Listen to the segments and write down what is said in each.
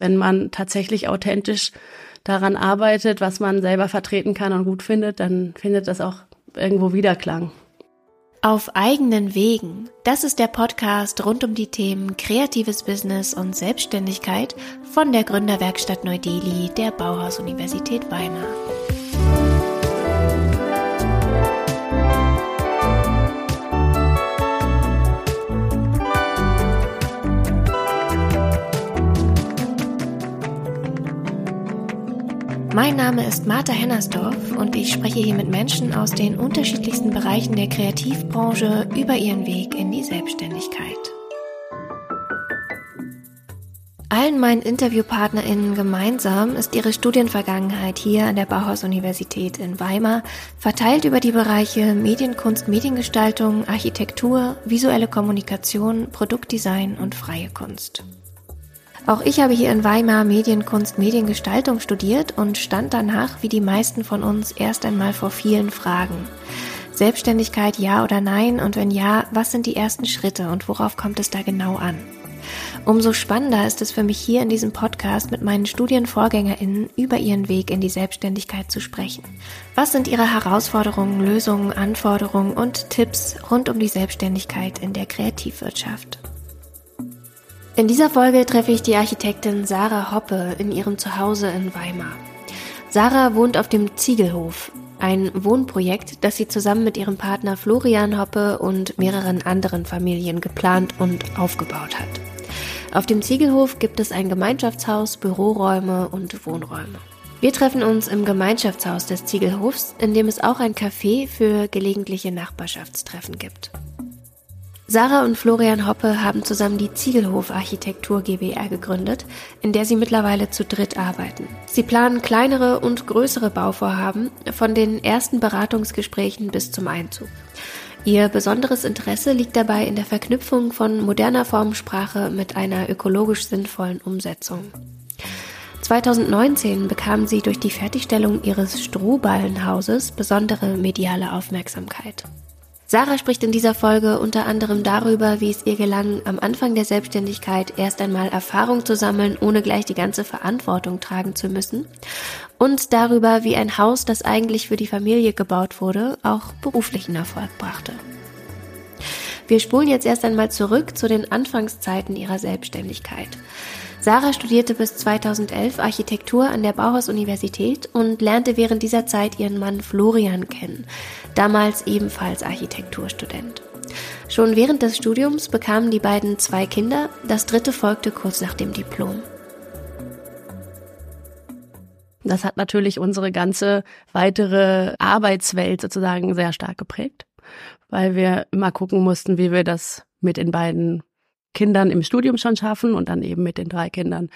Wenn man tatsächlich authentisch daran arbeitet, was man selber vertreten kann und gut findet, dann findet das auch irgendwo Wiederklang. Auf eigenen Wegen. Das ist der Podcast rund um die Themen kreatives Business und Selbstständigkeit von der Gründerwerkstatt Neu-Delhi der Bauhaus-Universität Weimar. Mein Name ist Martha Hennersdorf und ich spreche hier mit Menschen aus den unterschiedlichsten Bereichen der Kreativbranche über ihren Weg in die Selbstständigkeit. Allen meinen InterviewpartnerInnen gemeinsam ist ihre Studienvergangenheit hier an der Bauhaus-Universität in Weimar verteilt über die Bereiche Medienkunst, Mediengestaltung, Architektur, visuelle Kommunikation, Produktdesign und freie Kunst. Auch ich habe hier in Weimar Medienkunst, Mediengestaltung studiert und stand danach, wie die meisten von uns, erst einmal vor vielen Fragen. Selbstständigkeit ja oder nein und wenn ja, was sind die ersten Schritte und worauf kommt es da genau an? Umso spannender ist es für mich hier in diesem Podcast mit meinen Studienvorgängerinnen über ihren Weg in die Selbstständigkeit zu sprechen. Was sind ihre Herausforderungen, Lösungen, Anforderungen und Tipps rund um die Selbstständigkeit in der Kreativwirtschaft? In dieser Folge treffe ich die Architektin Sarah Hoppe in ihrem Zuhause in Weimar. Sarah wohnt auf dem Ziegelhof, ein Wohnprojekt, das sie zusammen mit ihrem Partner Florian Hoppe und mehreren anderen Familien geplant und aufgebaut hat. Auf dem Ziegelhof gibt es ein Gemeinschaftshaus, Büroräume und Wohnräume. Wir treffen uns im Gemeinschaftshaus des Ziegelhofs, in dem es auch ein Café für gelegentliche Nachbarschaftstreffen gibt. Sarah und Florian Hoppe haben zusammen die Ziegelhof Architektur GbR gegründet, in der sie mittlerweile zu dritt arbeiten. Sie planen kleinere und größere Bauvorhaben, von den ersten Beratungsgesprächen bis zum Einzug. Ihr besonderes Interesse liegt dabei in der Verknüpfung von moderner Formensprache mit einer ökologisch sinnvollen Umsetzung. 2019 bekamen sie durch die Fertigstellung ihres Strohballenhauses besondere mediale Aufmerksamkeit. Sarah spricht in dieser Folge unter anderem darüber, wie es ihr gelang, am Anfang der Selbstständigkeit erst einmal Erfahrung zu sammeln, ohne gleich die ganze Verantwortung tragen zu müssen. Und darüber, wie ein Haus, das eigentlich für die Familie gebaut wurde, auch beruflichen Erfolg brachte. Wir spulen jetzt erst einmal zurück zu den Anfangszeiten ihrer Selbstständigkeit. Sarah studierte bis 2011 Architektur an der Bauhaus-Universität und lernte während dieser Zeit ihren Mann Florian kennen, damals ebenfalls Architekturstudent. Schon während des Studiums bekamen die beiden zwei Kinder, das dritte folgte kurz nach dem Diplom. Das hat natürlich unsere ganze weitere Arbeitswelt sozusagen sehr stark geprägt, weil wir immer gucken mussten, wie wir das mit den beiden Kindern im Studium schon schaffen und dann eben mit den drei Kindern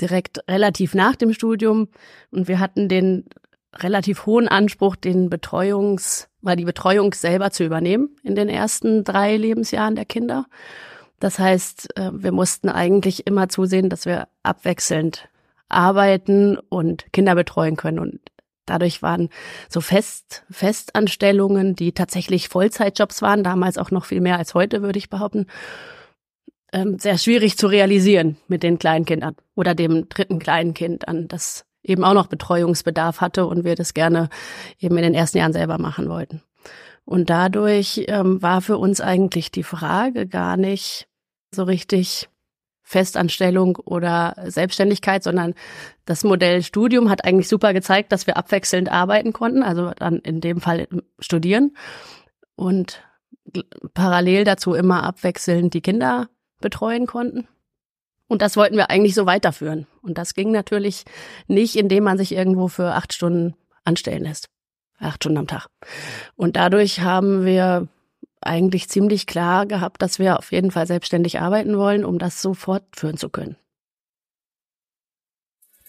direkt relativ nach dem Studium. Und wir hatten den relativ hohen Anspruch, den Betreuungs, mal die Betreuung selber zu übernehmen in den ersten drei Lebensjahren der Kinder. Das heißt, äh, wir mussten eigentlich immer zusehen, dass wir abwechselnd arbeiten und Kinder betreuen können. Und dadurch waren so Fest, Festanstellungen, die tatsächlich Vollzeitjobs waren, damals auch noch viel mehr als heute, würde ich behaupten, ähm, sehr schwierig zu realisieren mit den Kleinkindern oder dem dritten Kleinkind an, das eben auch noch Betreuungsbedarf hatte und wir das gerne eben in den ersten Jahren selber machen wollten. Und dadurch ähm, war für uns eigentlich die Frage gar nicht so richtig Festanstellung oder Selbstständigkeit, sondern das Modell Studium hat eigentlich super gezeigt, dass wir abwechselnd arbeiten konnten, also dann in dem Fall studieren und parallel dazu immer abwechselnd die Kinder betreuen konnten. Und das wollten wir eigentlich so weiterführen. Und das ging natürlich nicht, indem man sich irgendwo für acht Stunden anstellen lässt. Acht Stunden am Tag. Und dadurch haben wir eigentlich ziemlich klar gehabt, dass wir auf jeden Fall selbstständig arbeiten wollen, um das so fortführen zu können.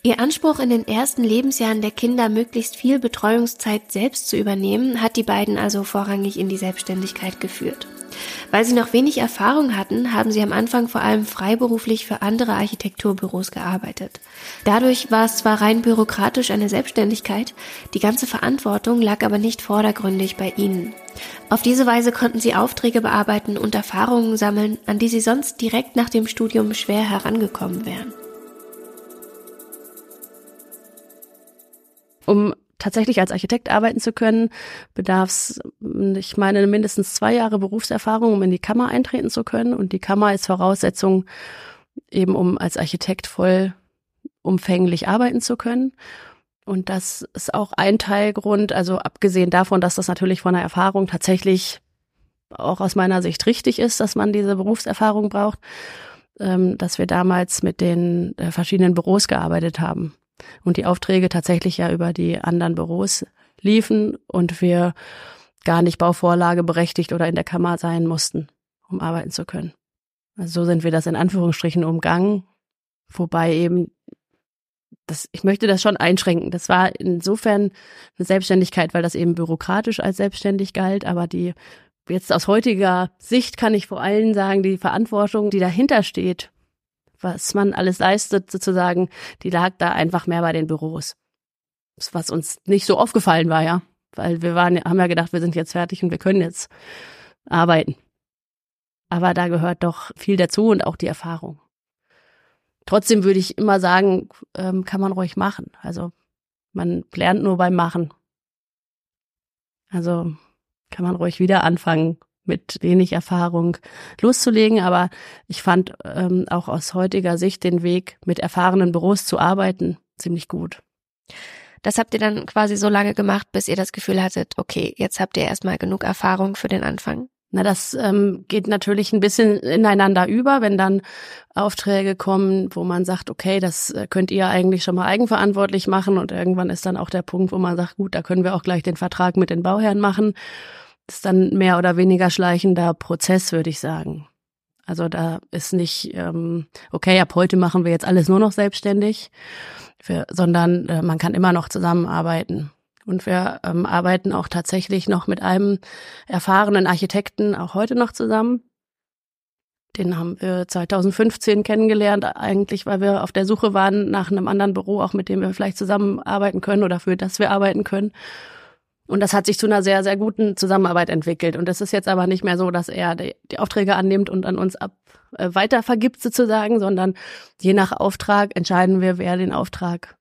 Ihr Anspruch in den ersten Lebensjahren der Kinder möglichst viel Betreuungszeit selbst zu übernehmen, hat die beiden also vorrangig in die Selbstständigkeit geführt. Weil sie noch wenig Erfahrung hatten, haben sie am Anfang vor allem freiberuflich für andere Architekturbüros gearbeitet. Dadurch war es zwar rein bürokratisch eine Selbstständigkeit, die ganze Verantwortung lag aber nicht vordergründig bei ihnen. Auf diese Weise konnten sie Aufträge bearbeiten und Erfahrungen sammeln, an die sie sonst direkt nach dem Studium schwer herangekommen wären. Um tatsächlich als Architekt arbeiten zu können, bedarf es, ich meine, mindestens zwei Jahre Berufserfahrung, um in die Kammer eintreten zu können. Und die Kammer ist Voraussetzung eben, um als Architekt voll umfänglich arbeiten zu können. Und das ist auch ein Teilgrund, also abgesehen davon, dass das natürlich von der Erfahrung tatsächlich auch aus meiner Sicht richtig ist, dass man diese Berufserfahrung braucht, ähm, dass wir damals mit den äh, verschiedenen Büros gearbeitet haben und die Aufträge tatsächlich ja über die anderen Büros liefen und wir gar nicht Bauvorlage berechtigt oder in der Kammer sein mussten, um arbeiten zu können. Also so sind wir das in Anführungsstrichen umgangen, wobei eben das, ich möchte das schon einschränken. Das war insofern eine Selbstständigkeit, weil das eben bürokratisch als selbstständig galt, aber die jetzt aus heutiger Sicht kann ich vor allem sagen, die Verantwortung, die dahinter steht, was man alles leistet, sozusagen, die lag da einfach mehr bei den Büros. Was uns nicht so aufgefallen war, ja. Weil wir waren, haben ja gedacht, wir sind jetzt fertig und wir können jetzt arbeiten. Aber da gehört doch viel dazu und auch die Erfahrung. Trotzdem würde ich immer sagen, ähm, kann man ruhig machen. Also man lernt nur beim Machen. Also kann man ruhig wieder anfangen, mit wenig Erfahrung loszulegen. Aber ich fand ähm, auch aus heutiger Sicht den Weg, mit erfahrenen Büros zu arbeiten, ziemlich gut. Das habt ihr dann quasi so lange gemacht, bis ihr das Gefühl hattet, okay, jetzt habt ihr erstmal genug Erfahrung für den Anfang? Na, das ähm, geht natürlich ein bisschen ineinander über, wenn dann Aufträge kommen, wo man sagt, okay, das äh, könnt ihr eigentlich schon mal eigenverantwortlich machen und irgendwann ist dann auch der Punkt, wo man sagt, gut, da können wir auch gleich den Vertrag mit den Bauherren machen. Ist dann mehr oder weniger schleichender Prozess, würde ich sagen. Also da ist nicht, ähm, okay, ab heute machen wir jetzt alles nur noch selbstständig, für, sondern äh, man kann immer noch zusammenarbeiten. Und wir ähm, arbeiten auch tatsächlich noch mit einem erfahrenen Architekten auch heute noch zusammen. Den haben wir 2015 kennengelernt, eigentlich, weil wir auf der Suche waren nach einem anderen Büro, auch mit dem wir vielleicht zusammenarbeiten können oder für das wir arbeiten können. Und das hat sich zu einer sehr, sehr guten Zusammenarbeit entwickelt. Und es ist jetzt aber nicht mehr so, dass er die, die Aufträge annimmt und an uns ab äh, weiter vergibt sozusagen, sondern je nach Auftrag entscheiden wir, wer den Auftrag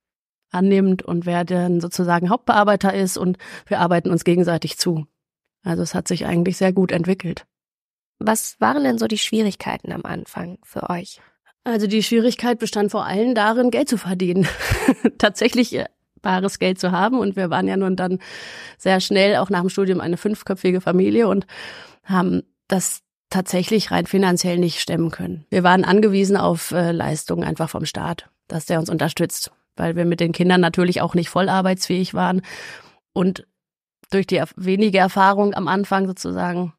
annimmt und wer dann sozusagen Hauptbearbeiter ist und wir arbeiten uns gegenseitig zu. Also es hat sich eigentlich sehr gut entwickelt. Was waren denn so die Schwierigkeiten am Anfang für euch? Also die Schwierigkeit bestand vor allem darin, Geld zu verdienen. Tatsächlich äh, bares Geld zu haben. Und wir waren ja nun dann sehr schnell auch nach dem Studium eine fünfköpfige Familie und haben das tatsächlich rein finanziell nicht stemmen können. Wir waren angewiesen auf äh, Leistungen einfach vom Staat, dass der uns unterstützt weil wir mit den Kindern natürlich auch nicht voll arbeitsfähig waren und durch die wenige Erfahrung am Anfang sozusagen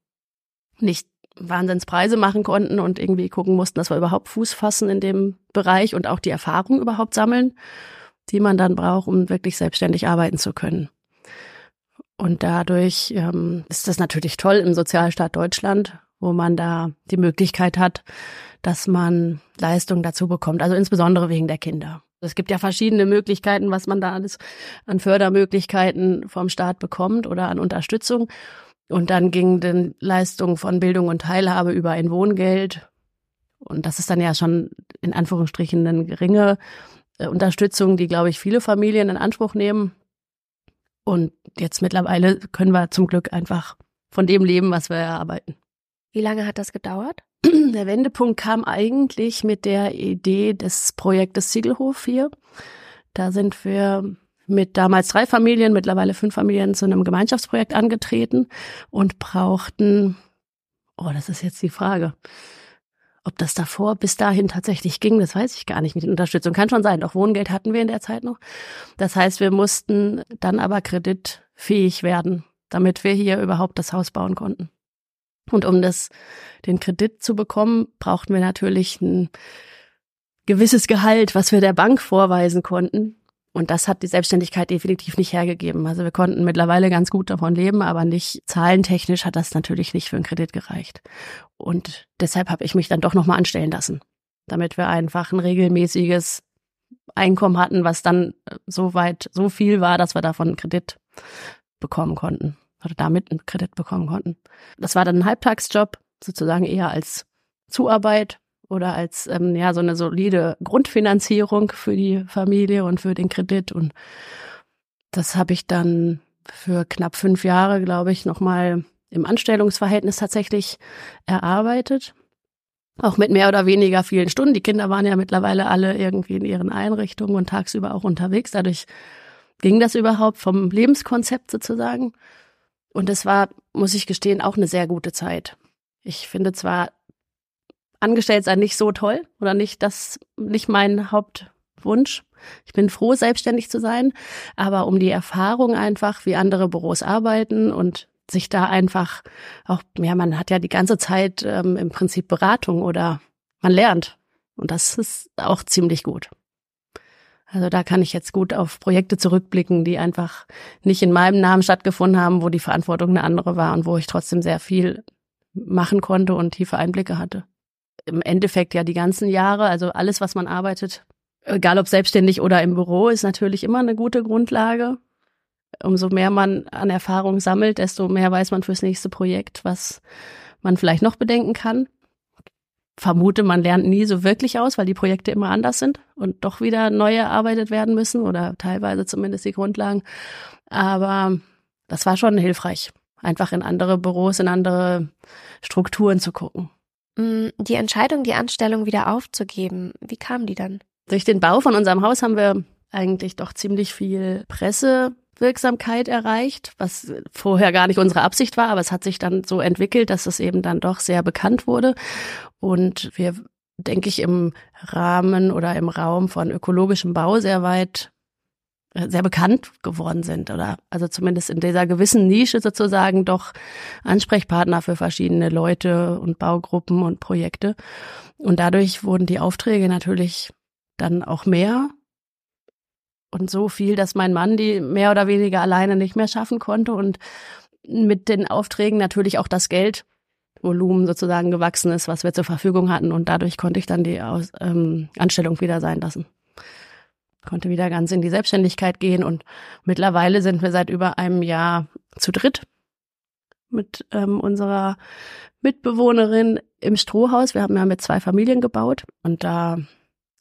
nicht Wahnsinnspreise machen konnten und irgendwie gucken mussten, dass wir überhaupt Fuß fassen in dem Bereich und auch die Erfahrung überhaupt sammeln, die man dann braucht, um wirklich selbstständig arbeiten zu können. Und dadurch ähm, ist das natürlich toll im Sozialstaat Deutschland, wo man da die Möglichkeit hat, dass man Leistungen dazu bekommt, also insbesondere wegen der Kinder. Es gibt ja verschiedene Möglichkeiten, was man da alles an Fördermöglichkeiten vom Staat bekommt oder an Unterstützung. Und dann ging den Leistungen von Bildung und Teilhabe über ein Wohngeld. Und das ist dann ja schon in Anführungsstrichen eine geringe Unterstützung, die, glaube ich, viele Familien in Anspruch nehmen. Und jetzt mittlerweile können wir zum Glück einfach von dem leben, was wir erarbeiten. Wie lange hat das gedauert? Der Wendepunkt kam eigentlich mit der Idee des Projektes Ziegelhof hier. Da sind wir mit damals drei Familien, mittlerweile fünf Familien zu einem Gemeinschaftsprojekt angetreten und brauchten, oh, das ist jetzt die Frage. Ob das davor bis dahin tatsächlich ging, das weiß ich gar nicht mit der Unterstützung. Kann schon sein. Doch Wohngeld hatten wir in der Zeit noch. Das heißt, wir mussten dann aber kreditfähig werden, damit wir hier überhaupt das Haus bauen konnten. Und um das, den Kredit zu bekommen, brauchten wir natürlich ein gewisses Gehalt, was wir der Bank vorweisen konnten. Und das hat die Selbstständigkeit definitiv nicht hergegeben. Also wir konnten mittlerweile ganz gut davon leben, aber nicht zahlentechnisch hat das natürlich nicht für einen Kredit gereicht. Und deshalb habe ich mich dann doch nochmal anstellen lassen, damit wir einfach ein regelmäßiges Einkommen hatten, was dann so weit, so viel war, dass wir davon einen Kredit bekommen konnten oder damit einen Kredit bekommen konnten. Das war dann ein Halbtagsjob, sozusagen eher als Zuarbeit oder als ähm, ja so eine solide Grundfinanzierung für die Familie und für den Kredit und Das habe ich dann für knapp fünf Jahre, glaube ich, nochmal im Anstellungsverhältnis tatsächlich erarbeitet. Auch mit mehr oder weniger vielen Stunden. Die Kinder waren ja mittlerweile alle irgendwie in ihren Einrichtungen und tagsüber auch unterwegs. Dadurch ging das überhaupt vom Lebenskonzept sozusagen. Und es war, muss ich gestehen, auch eine sehr gute Zeit. Ich finde zwar angestellt sein nicht so toll oder nicht das, nicht mein Hauptwunsch. Ich bin froh, selbstständig zu sein, aber um die Erfahrung einfach, wie andere Büros arbeiten und sich da einfach auch, ja, man hat ja die ganze Zeit ähm, im Prinzip Beratung oder man lernt. Und das ist auch ziemlich gut. Also da kann ich jetzt gut auf Projekte zurückblicken, die einfach nicht in meinem Namen stattgefunden haben, wo die Verantwortung eine andere war und wo ich trotzdem sehr viel machen konnte und tiefe Einblicke hatte. Im Endeffekt ja die ganzen Jahre, also alles, was man arbeitet, egal ob selbstständig oder im Büro, ist natürlich immer eine gute Grundlage. Umso mehr man an Erfahrung sammelt, desto mehr weiß man fürs nächste Projekt, was man vielleicht noch bedenken kann. Vermute, man lernt nie so wirklich aus, weil die Projekte immer anders sind und doch wieder neu erarbeitet werden müssen oder teilweise zumindest die Grundlagen. Aber das war schon hilfreich, einfach in andere Büros, in andere Strukturen zu gucken. Mm, die Entscheidung, die Anstellung wieder aufzugeben, wie kam die dann? Durch den Bau von unserem Haus haben wir eigentlich doch ziemlich viel Pressewirksamkeit erreicht, was vorher gar nicht unsere Absicht war, aber es hat sich dann so entwickelt, dass es eben dann doch sehr bekannt wurde. Und wir, denke ich, im Rahmen oder im Raum von ökologischem Bau sehr weit sehr bekannt geworden sind oder also zumindest in dieser gewissen Nische sozusagen doch Ansprechpartner für verschiedene Leute und Baugruppen und Projekte. Und dadurch wurden die Aufträge natürlich dann auch mehr und so viel, dass mein Mann die mehr oder weniger alleine nicht mehr schaffen konnte und mit den Aufträgen natürlich auch das Geldvolumen sozusagen gewachsen ist, was wir zur Verfügung hatten und dadurch konnte ich dann die Aus ähm, Anstellung wieder sein lassen. Konnte wieder ganz in die Selbstständigkeit gehen und mittlerweile sind wir seit über einem Jahr zu dritt mit ähm, unserer Mitbewohnerin im Strohhaus. Wir haben ja mit zwei Familien gebaut und da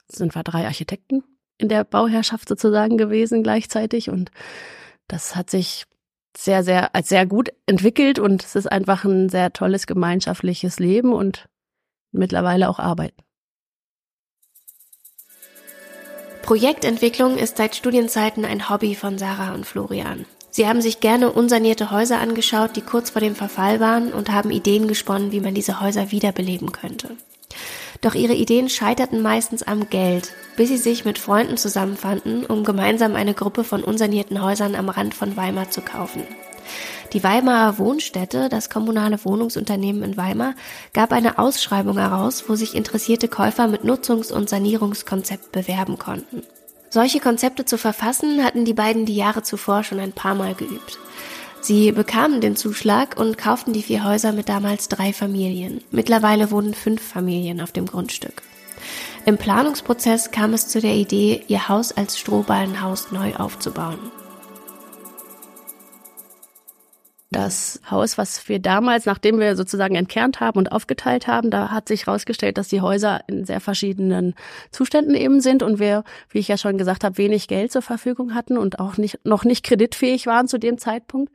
sind wir drei Architekten in der Bauherrschaft sozusagen gewesen gleichzeitig und das hat sich sehr, sehr, als sehr gut entwickelt und es ist einfach ein sehr tolles gemeinschaftliches Leben und mittlerweile auch Arbeiten. Projektentwicklung ist seit Studienzeiten ein Hobby von Sarah und Florian. Sie haben sich gerne unsanierte Häuser angeschaut, die kurz vor dem Verfall waren und haben Ideen gesponnen, wie man diese Häuser wiederbeleben könnte. Doch ihre Ideen scheiterten meistens am Geld, bis sie sich mit Freunden zusammenfanden, um gemeinsam eine Gruppe von unsanierten Häusern am Rand von Weimar zu kaufen. Die Weimarer Wohnstätte, das kommunale Wohnungsunternehmen in Weimar, gab eine Ausschreibung heraus, wo sich interessierte Käufer mit Nutzungs- und Sanierungskonzept bewerben konnten. Solche Konzepte zu verfassen hatten die beiden die Jahre zuvor schon ein paar Mal geübt. Sie bekamen den Zuschlag und kauften die vier Häuser mit damals drei Familien. Mittlerweile wohnen fünf Familien auf dem Grundstück. Im Planungsprozess kam es zu der Idee, ihr Haus als Strohballenhaus neu aufzubauen. Das Haus, was wir damals, nachdem wir sozusagen entkernt haben und aufgeteilt haben, da hat sich herausgestellt, dass die Häuser in sehr verschiedenen Zuständen eben sind und wir, wie ich ja schon gesagt habe, wenig Geld zur Verfügung hatten und auch nicht, noch nicht kreditfähig waren zu dem Zeitpunkt,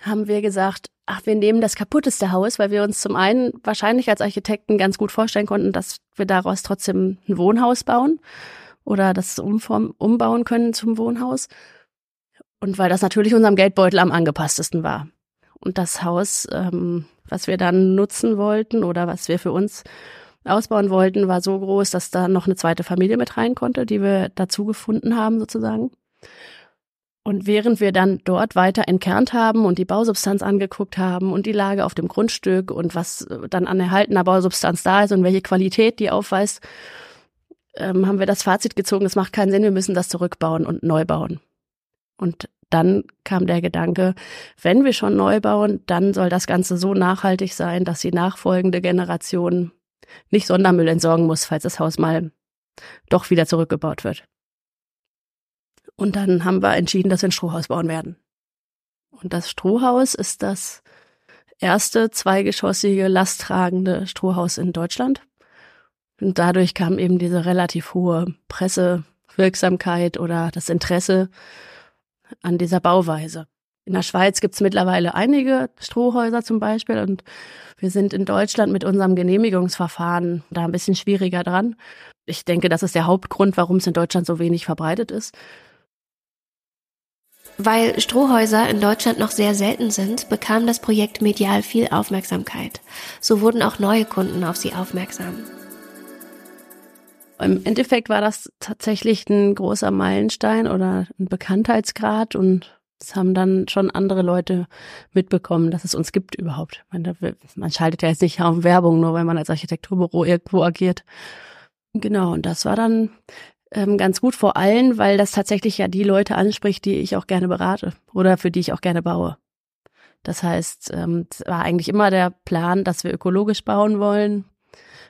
haben wir gesagt, ach, wir nehmen das kaputteste Haus, weil wir uns zum einen wahrscheinlich als Architekten ganz gut vorstellen konnten, dass wir daraus trotzdem ein Wohnhaus bauen oder das umform, umbauen können zum Wohnhaus. Und weil das natürlich unserem Geldbeutel am angepasstesten war. Und das Haus, ähm, was wir dann nutzen wollten oder was wir für uns ausbauen wollten, war so groß, dass da noch eine zweite Familie mit rein konnte, die wir dazu gefunden haben sozusagen. Und während wir dann dort weiter entkernt haben und die Bausubstanz angeguckt haben und die Lage auf dem Grundstück und was dann an erhaltener Bausubstanz da ist und welche Qualität die aufweist, ähm, haben wir das Fazit gezogen, es macht keinen Sinn, wir müssen das zurückbauen und neu bauen. Und dann kam der Gedanke, wenn wir schon neu bauen, dann soll das Ganze so nachhaltig sein, dass die nachfolgende Generation nicht Sondermüll entsorgen muss, falls das Haus mal doch wieder zurückgebaut wird. Und dann haben wir entschieden, dass wir ein Strohhaus bauen werden. Und das Strohhaus ist das erste zweigeschossige, lasttragende Strohhaus in Deutschland. Und dadurch kam eben diese relativ hohe Pressewirksamkeit oder das Interesse an dieser Bauweise. In der Schweiz gibt's mittlerweile einige Strohhäuser zum Beispiel und wir sind in Deutschland mit unserem Genehmigungsverfahren da ein bisschen schwieriger dran. Ich denke, das ist der Hauptgrund, warum es in Deutschland so wenig verbreitet ist. Weil Strohhäuser in Deutschland noch sehr selten sind, bekam das Projekt medial viel Aufmerksamkeit. So wurden auch neue Kunden auf sie aufmerksam. Im Endeffekt war das tatsächlich ein großer Meilenstein oder ein Bekanntheitsgrad und das haben dann schon andere Leute mitbekommen, dass es uns gibt überhaupt. Man, schaltet ja jetzt nicht auf Werbung, nur weil man als Architekturbüro irgendwo agiert. Genau, und das war dann ähm, ganz gut vor allem, weil das tatsächlich ja die Leute anspricht, die ich auch gerne berate oder für die ich auch gerne baue. Das heißt, ähm, es war eigentlich immer der Plan, dass wir ökologisch bauen wollen.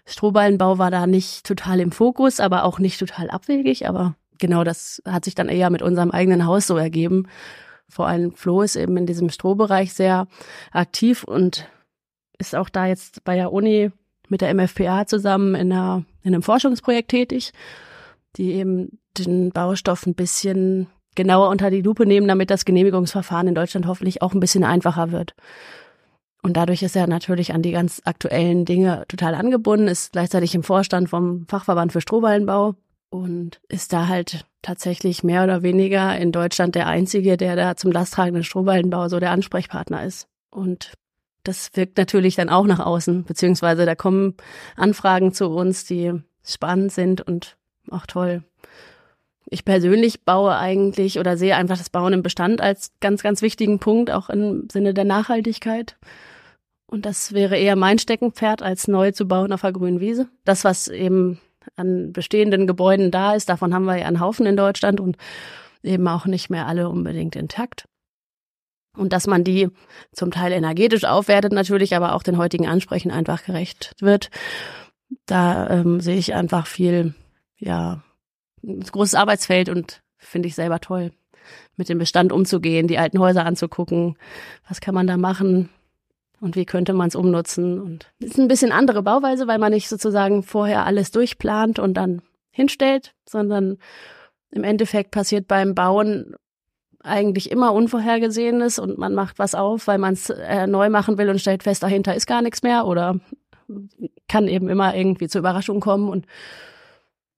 Strohballenbau war da nicht total im Fokus, aber auch nicht total abwegig. Aber genau das hat sich dann eher mit unserem eigenen Haus so ergeben. Vor allem Flo ist eben in diesem Strohbereich sehr aktiv und ist auch da jetzt bei der Uni mit der MFPA zusammen in, einer, in einem Forschungsprojekt tätig, die eben den Baustoff ein bisschen genauer unter die Lupe nehmen, damit das Genehmigungsverfahren in Deutschland hoffentlich auch ein bisschen einfacher wird. Und dadurch ist er natürlich an die ganz aktuellen Dinge total angebunden, ist gleichzeitig im Vorstand vom Fachverband für Strohballenbau und ist da halt tatsächlich mehr oder weniger in Deutschland der Einzige, der da zum lasttragenden Strohballenbau so der Ansprechpartner ist. Und das wirkt natürlich dann auch nach außen, beziehungsweise da kommen Anfragen zu uns, die spannend sind und auch toll. Ich persönlich baue eigentlich oder sehe einfach das Bauen im Bestand als ganz, ganz wichtigen Punkt, auch im Sinne der Nachhaltigkeit. Und das wäre eher mein Steckenpferd, als neu zu bauen auf der grünen Wiese. Das, was eben an bestehenden Gebäuden da ist, davon haben wir ja einen Haufen in Deutschland und eben auch nicht mehr alle unbedingt intakt. Und dass man die zum Teil energetisch aufwertet natürlich, aber auch den heutigen Ansprechen einfach gerecht wird. Da ähm, sehe ich einfach viel, ja, ein großes Arbeitsfeld und finde ich selber toll, mit dem Bestand umzugehen, die alten Häuser anzugucken. Was kann man da machen? Und wie könnte man es umnutzen. Und es ist ein bisschen andere Bauweise, weil man nicht sozusagen vorher alles durchplant und dann hinstellt, sondern im Endeffekt passiert beim Bauen eigentlich immer Unvorhergesehenes und man macht was auf, weil man es äh, neu machen will und stellt fest, dahinter ist gar nichts mehr oder kann eben immer irgendwie zur Überraschung kommen und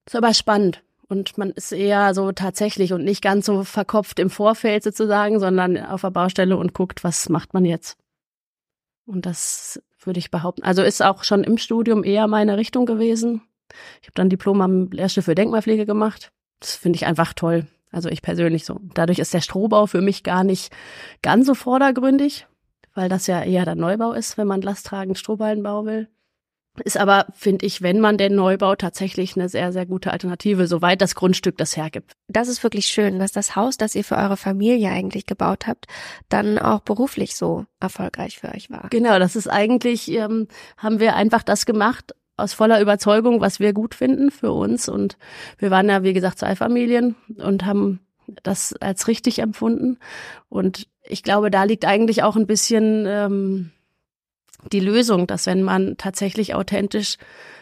ist aber spannend. Und man ist eher so tatsächlich und nicht ganz so verkopft im Vorfeld sozusagen, sondern auf der Baustelle und guckt, was macht man jetzt. Und das würde ich behaupten. Also ist auch schon im Studium eher meine Richtung gewesen. Ich habe dann Diplom am Lehrstuhl für Denkmalpflege gemacht. Das finde ich einfach toll. Also ich persönlich so. Dadurch ist der Strohbau für mich gar nicht ganz so vordergründig, weil das ja eher der Neubau ist, wenn man lasttragend Strohballenbau will. Ist aber, finde ich, wenn man den neu baut, tatsächlich eine sehr, sehr gute Alternative, soweit das Grundstück das hergibt. Das ist wirklich schön, dass das Haus, das ihr für eure Familie eigentlich gebaut habt, dann auch beruflich so erfolgreich für euch war. Genau, das ist eigentlich, ähm, haben wir einfach das gemacht, aus voller Überzeugung, was wir gut finden für uns. Und wir waren ja, wie gesagt, zwei Familien und haben das als richtig empfunden. Und ich glaube, da liegt eigentlich auch ein bisschen ähm, die Lösung, dass wenn man tatsächlich authentisch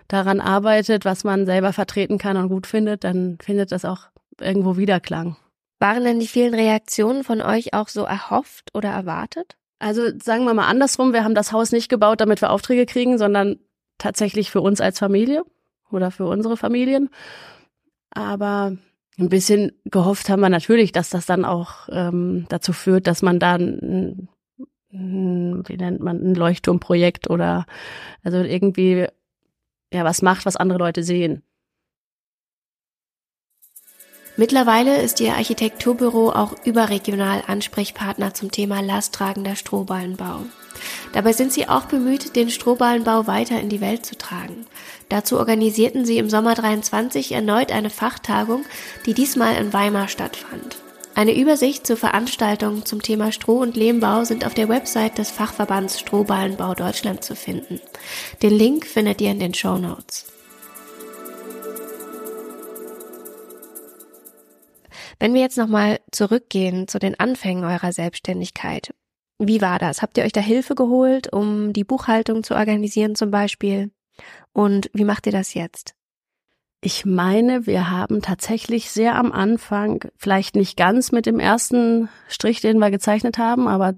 daran arbeitet, was man selber vertreten kann und gut findet, dann findet das auch irgendwo Wiederklang. Waren denn die vielen Reaktionen von euch auch so erhofft oder erwartet? Also sagen wir mal andersrum, wir haben das Haus nicht gebaut, damit wir Aufträge kriegen, sondern tatsächlich für uns als Familie oder für unsere Familien. Aber ein bisschen gehofft haben wir natürlich, dass das dann auch ähm, dazu führt, dass man dann hm, wie nennt man, ein Leuchtturmprojekt oder also irgendwie ja was macht, was andere Leute sehen. Mittlerweile ist Ihr Architekturbüro auch überregional Ansprechpartner zum Thema lasttragender Strohballenbau. Dabei sind Sie auch bemüht, den Strohballenbau weiter in die Welt zu tragen. Dazu organisierten Sie im Sommer 23 erneut eine Fachtagung, die diesmal in Weimar stattfand. Eine Übersicht zur Veranstaltung zum Thema Stroh- und Lehmbau sind auf der Website des Fachverbands Strohballenbau Deutschland zu finden. Den Link findet ihr in den Show Notes. Wenn wir jetzt nochmal zurückgehen zu den Anfängen eurer Selbstständigkeit. Wie war das? Habt ihr euch da Hilfe geholt, um die Buchhaltung zu organisieren zum Beispiel? Und wie macht ihr das jetzt? Ich meine, wir haben tatsächlich sehr am Anfang, vielleicht nicht ganz mit dem ersten Strich, den wir gezeichnet haben, aber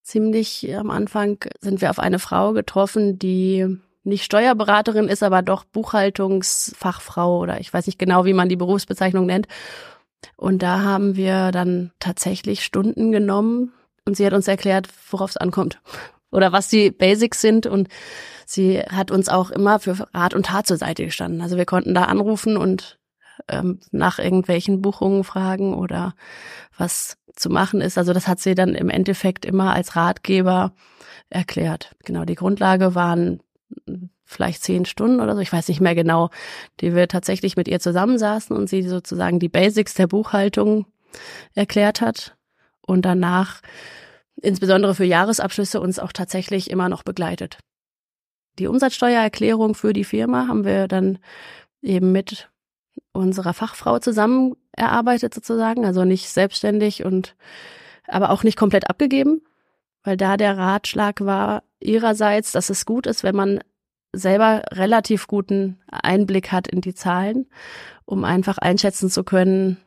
ziemlich am Anfang sind wir auf eine Frau getroffen, die nicht Steuerberaterin ist, aber doch Buchhaltungsfachfrau oder ich weiß nicht genau, wie man die Berufsbezeichnung nennt. Und da haben wir dann tatsächlich Stunden genommen und sie hat uns erklärt, worauf es ankommt oder was die Basics sind und sie hat uns auch immer für Rat und Tat zur Seite gestanden. Also wir konnten da anrufen und ähm, nach irgendwelchen Buchungen fragen oder was zu machen ist. Also das hat sie dann im Endeffekt immer als Ratgeber erklärt. Genau, die Grundlage waren vielleicht zehn Stunden oder so, ich weiß nicht mehr genau, die wir tatsächlich mit ihr zusammensaßen und sie sozusagen die Basics der Buchhaltung erklärt hat und danach insbesondere für Jahresabschlüsse uns auch tatsächlich immer noch begleitet. Die Umsatzsteuererklärung für die Firma haben wir dann eben mit unserer Fachfrau zusammen erarbeitet sozusagen, also nicht selbstständig und aber auch nicht komplett abgegeben, weil da der Ratschlag war ihrerseits, dass es gut ist, wenn man selber relativ guten Einblick hat in die Zahlen, um einfach einschätzen zu können,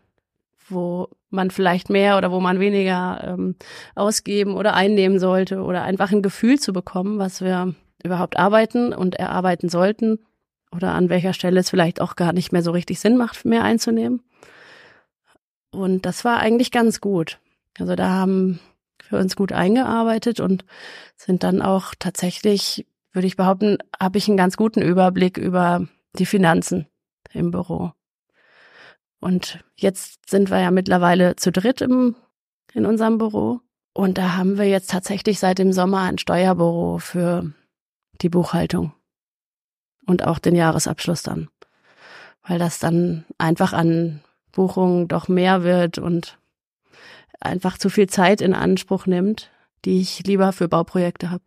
wo man vielleicht mehr oder wo man weniger ähm, ausgeben oder einnehmen sollte oder einfach ein Gefühl zu bekommen, was wir überhaupt arbeiten und erarbeiten sollten oder an welcher Stelle es vielleicht auch gar nicht mehr so richtig Sinn macht, mehr einzunehmen. Und das war eigentlich ganz gut. Also da haben wir uns gut eingearbeitet und sind dann auch tatsächlich, würde ich behaupten, habe ich einen ganz guten Überblick über die Finanzen im Büro. Und jetzt sind wir ja mittlerweile zu dritt im, in unserem Büro. Und da haben wir jetzt tatsächlich seit dem Sommer ein Steuerbüro für die Buchhaltung und auch den Jahresabschluss dann. Weil das dann einfach an Buchungen doch mehr wird und einfach zu viel Zeit in Anspruch nimmt, die ich lieber für Bauprojekte habe.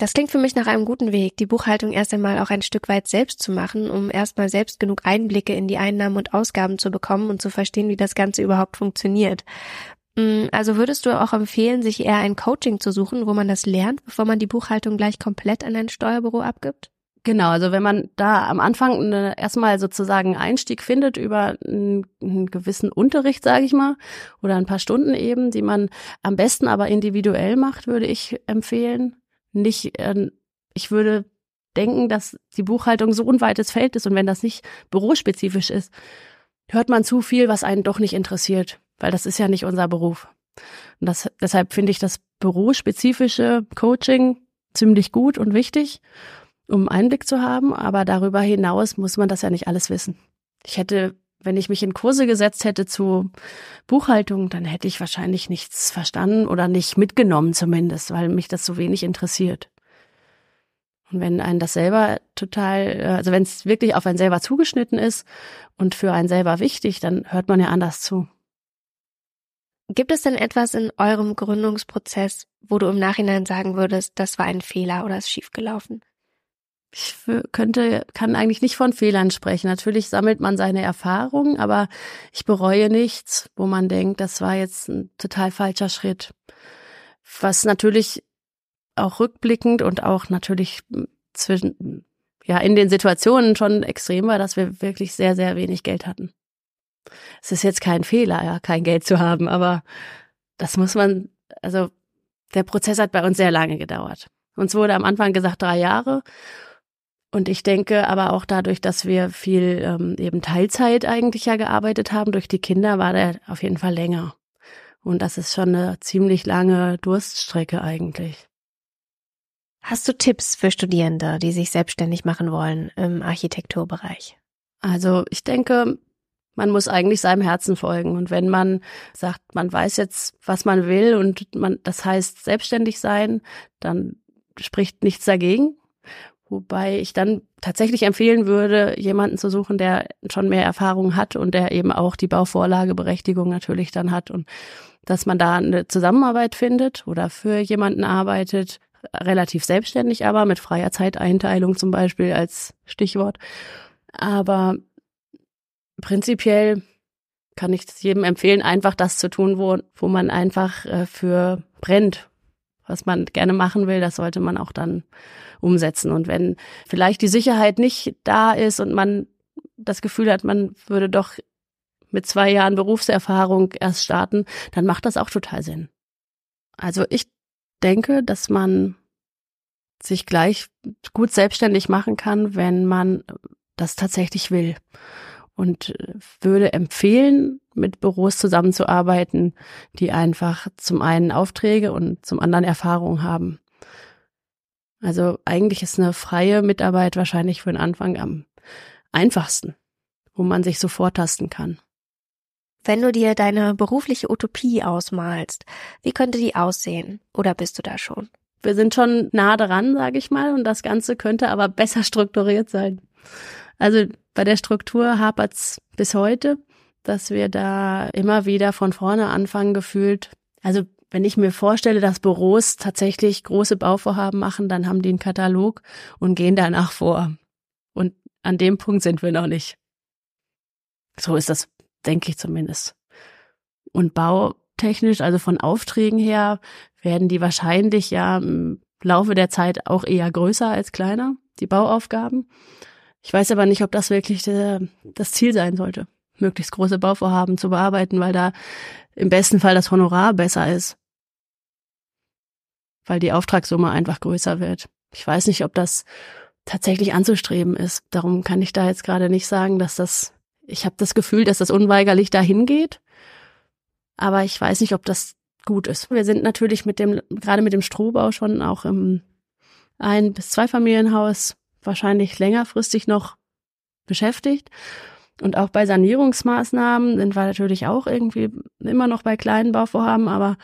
Das klingt für mich nach einem guten Weg, die Buchhaltung erst einmal auch ein Stück weit selbst zu machen, um erstmal selbst genug Einblicke in die Einnahmen und Ausgaben zu bekommen und zu verstehen, wie das Ganze überhaupt funktioniert. Mm, also würdest du auch empfehlen, sich eher ein Coaching zu suchen, wo man das lernt, bevor man die Buchhaltung gleich komplett an ein Steuerbüro abgibt? Genau, also wenn man da am Anfang eine, erstmal sozusagen Einstieg findet über einen, einen gewissen Unterricht, sage ich mal, oder ein paar Stunden eben, die man am besten aber individuell macht, würde ich empfehlen nicht, äh, ich würde denken, dass die Buchhaltung so ein weites Feld ist und wenn das nicht bürospezifisch ist, hört man zu viel, was einen doch nicht interessiert, weil das ist ja nicht unser Beruf. Und das, deshalb finde ich das bürospezifische Coaching ziemlich gut und wichtig, um Einblick zu haben, aber darüber hinaus muss man das ja nicht alles wissen. Ich hätte, wenn ich mich in Kurse gesetzt hätte zu Buchhaltung, dann hätte ich wahrscheinlich nichts verstanden oder nicht mitgenommen zumindest, weil mich das so wenig interessiert. Und wenn einen das selber total, also wenn es wirklich auf einen selber zugeschnitten ist und für einen selber wichtig, dann hört man ja anders zu. Gibt es denn etwas in eurem Gründungsprozess, wo du im Nachhinein sagen würdest, das war ein Fehler oder ist schiefgelaufen? ich könnte, kann eigentlich nicht von Fehlern sprechen. Natürlich sammelt man seine Erfahrungen, aber ich bereue nichts, wo man denkt, das war jetzt ein total falscher Schritt. Was natürlich auch rückblickend und auch natürlich zwischen, ja, in den Situationen schon extrem war, dass wir wirklich sehr, sehr wenig Geld hatten. Es ist jetzt kein Fehler, ja, kein Geld zu haben, aber das muss man, also der Prozess hat bei uns sehr lange gedauert. Uns wurde am Anfang gesagt drei Jahre und ich denke aber auch dadurch, dass wir viel ähm, eben Teilzeit eigentlich ja gearbeitet haben, durch die Kinder war der auf jeden Fall länger. Und das ist schon eine ziemlich lange Durststrecke eigentlich. Hast du Tipps für Studierende, die sich selbstständig machen wollen im Architekturbereich? Also ich denke, man muss eigentlich seinem Herzen folgen. Und wenn man sagt, man weiß jetzt, was man will und man, das heißt selbstständig sein, dann spricht nichts dagegen. Wobei ich dann tatsächlich empfehlen würde, jemanden zu suchen, der schon mehr Erfahrung hat und der eben auch die Bauvorlageberechtigung natürlich dann hat und dass man da eine Zusammenarbeit findet oder für jemanden arbeitet, relativ selbstständig, aber mit freier Zeiteinteilung zum Beispiel als Stichwort. Aber prinzipiell kann ich jedem empfehlen, einfach das zu tun, wo, wo man einfach äh, für brennt, was man gerne machen will, das sollte man auch dann umsetzen. Und wenn vielleicht die Sicherheit nicht da ist und man das Gefühl hat, man würde doch mit zwei Jahren Berufserfahrung erst starten, dann macht das auch total Sinn. Also ich denke, dass man sich gleich gut selbstständig machen kann, wenn man das tatsächlich will. Und würde empfehlen, mit Büros zusammenzuarbeiten, die einfach zum einen Aufträge und zum anderen Erfahrung haben. Also eigentlich ist eine freie Mitarbeit wahrscheinlich für den Anfang am einfachsten, wo man sich so vortasten kann. Wenn du dir deine berufliche Utopie ausmalst, wie könnte die aussehen? Oder bist du da schon? Wir sind schon nah dran, sage ich mal, und das Ganze könnte aber besser strukturiert sein. Also bei der Struktur hapert's bis heute, dass wir da immer wieder von vorne anfangen gefühlt. Also wenn ich mir vorstelle, dass Büros tatsächlich große Bauvorhaben machen, dann haben die einen Katalog und gehen danach vor. Und an dem Punkt sind wir noch nicht. So ist das denke ich zumindest. Und bautechnisch, also von Aufträgen her, werden die wahrscheinlich ja im Laufe der Zeit auch eher größer als kleiner, die Bauaufgaben. Ich weiß aber nicht, ob das wirklich der, das Ziel sein sollte, möglichst große Bauvorhaben zu bearbeiten, weil da im besten Fall das Honorar besser ist. Weil die Auftragssumme einfach größer wird. Ich weiß nicht, ob das tatsächlich anzustreben ist. Darum kann ich da jetzt gerade nicht sagen, dass das ich habe das Gefühl, dass das unweigerlich dahin geht. Aber ich weiß nicht, ob das gut ist. Wir sind natürlich mit dem, gerade mit dem Strohbau schon auch im Ein- bis Zweifamilienhaus wahrscheinlich längerfristig noch beschäftigt. Und auch bei Sanierungsmaßnahmen sind wir natürlich auch irgendwie immer noch bei kleinen Bauvorhaben, aber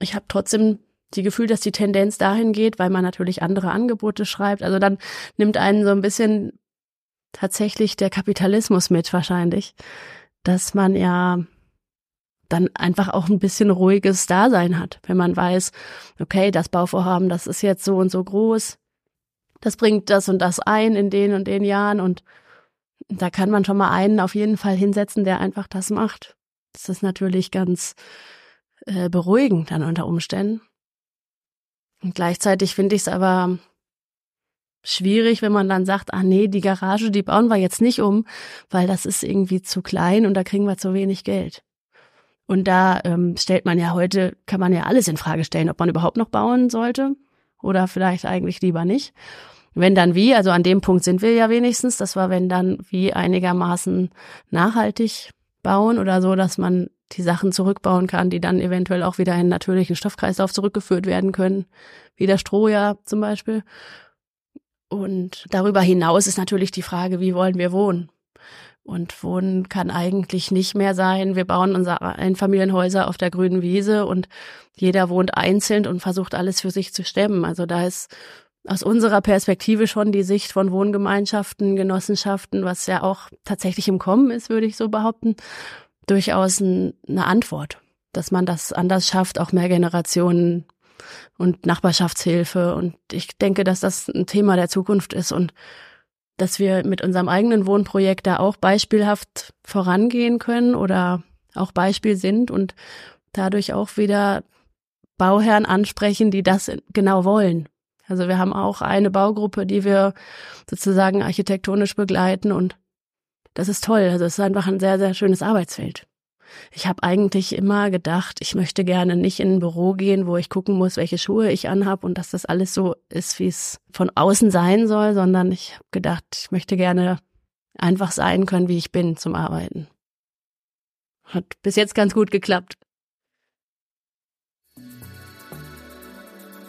ich habe trotzdem die Gefühl, dass die Tendenz dahin geht, weil man natürlich andere Angebote schreibt. Also dann nimmt einen so ein bisschen tatsächlich der Kapitalismus mit wahrscheinlich, dass man ja dann einfach auch ein bisschen ruhiges Dasein hat, wenn man weiß, okay, das Bauvorhaben, das ist jetzt so und so groß, das bringt das und das ein in den und den Jahren und da kann man schon mal einen auf jeden Fall hinsetzen, der einfach das macht. Das ist natürlich ganz äh, beruhigend dann unter Umständen. Und gleichzeitig finde ich es aber schwierig, wenn man dann sagt, ah nee, die Garage, die bauen wir jetzt nicht um, weil das ist irgendwie zu klein und da kriegen wir zu wenig Geld. Und da ähm, stellt man ja heute, kann man ja alles in Frage stellen, ob man überhaupt noch bauen sollte oder vielleicht eigentlich lieber nicht. Wenn dann wie, also an dem Punkt sind wir ja wenigstens, das war wenn dann wie einigermaßen nachhaltig bauen oder so, dass man die Sachen zurückbauen kann, die dann eventuell auch wieder in den natürlichen Stoffkreislauf zurückgeführt werden können, wie der Strohjahr zum Beispiel. Und darüber hinaus ist natürlich die Frage, wie wollen wir wohnen? Und Wohnen kann eigentlich nicht mehr sein, wir bauen unser Einfamilienhäuser auf der grünen Wiese und jeder wohnt einzeln und versucht alles für sich zu stemmen. Also da ist aus unserer Perspektive schon die Sicht von Wohngemeinschaften, Genossenschaften, was ja auch tatsächlich im Kommen ist, würde ich so behaupten, durchaus eine Antwort, dass man das anders schafft, auch mehr Generationen und Nachbarschaftshilfe. Und ich denke, dass das ein Thema der Zukunft ist und dass wir mit unserem eigenen Wohnprojekt da auch beispielhaft vorangehen können oder auch Beispiel sind und dadurch auch wieder Bauherren ansprechen, die das genau wollen. Also wir haben auch eine Baugruppe, die wir sozusagen architektonisch begleiten und das ist toll. Also es ist einfach ein sehr, sehr schönes Arbeitsfeld. Ich habe eigentlich immer gedacht, ich möchte gerne nicht in ein Büro gehen, wo ich gucken muss, welche Schuhe ich anhab und dass das alles so ist, wie es von außen sein soll, sondern ich habe gedacht, ich möchte gerne einfach sein können, wie ich bin zum Arbeiten. Hat bis jetzt ganz gut geklappt.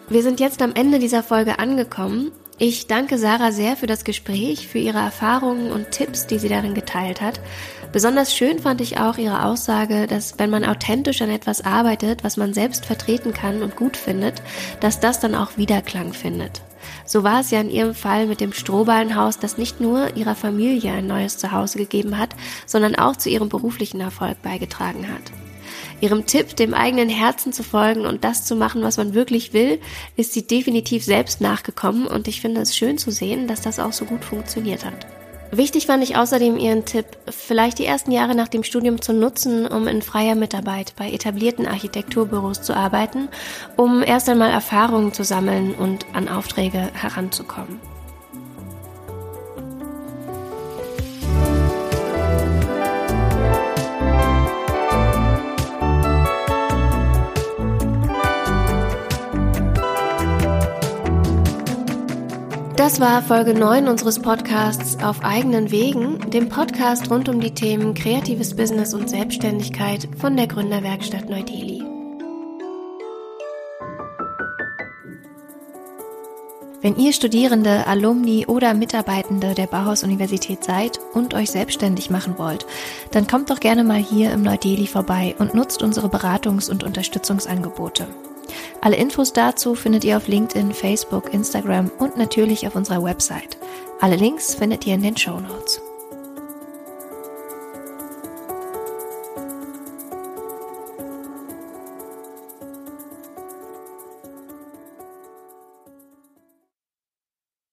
Wir sind jetzt am Ende dieser Folge angekommen. Ich danke Sarah sehr für das Gespräch, für ihre Erfahrungen und Tipps, die sie darin geteilt hat. Besonders schön fand ich auch ihre Aussage, dass wenn man authentisch an etwas arbeitet, was man selbst vertreten kann und gut findet, dass das dann auch Wiederklang findet. So war es ja in ihrem Fall mit dem Strohballenhaus, das nicht nur ihrer Familie ein neues Zuhause gegeben hat, sondern auch zu ihrem beruflichen Erfolg beigetragen hat. Ihrem Tipp, dem eigenen Herzen zu folgen und das zu machen, was man wirklich will, ist sie definitiv selbst nachgekommen und ich finde es schön zu sehen, dass das auch so gut funktioniert hat. Wichtig fand ich außerdem Ihren Tipp, vielleicht die ersten Jahre nach dem Studium zu nutzen, um in freier Mitarbeit bei etablierten Architekturbüros zu arbeiten, um erst einmal Erfahrungen zu sammeln und an Aufträge heranzukommen. Das war Folge 9 unseres Podcasts Auf eigenen Wegen, dem Podcast rund um die Themen kreatives Business und Selbstständigkeit von der Gründerwerkstatt Neu-Delhi. Wenn ihr Studierende, Alumni oder Mitarbeitende der Bauhaus-Universität seid und euch selbstständig machen wollt, dann kommt doch gerne mal hier im Neu-Delhi vorbei und nutzt unsere Beratungs- und Unterstützungsangebote. Alle Infos dazu findet ihr auf LinkedIn, Facebook, Instagram und natürlich auf unserer Website. Alle Links findet ihr in den Show Notes.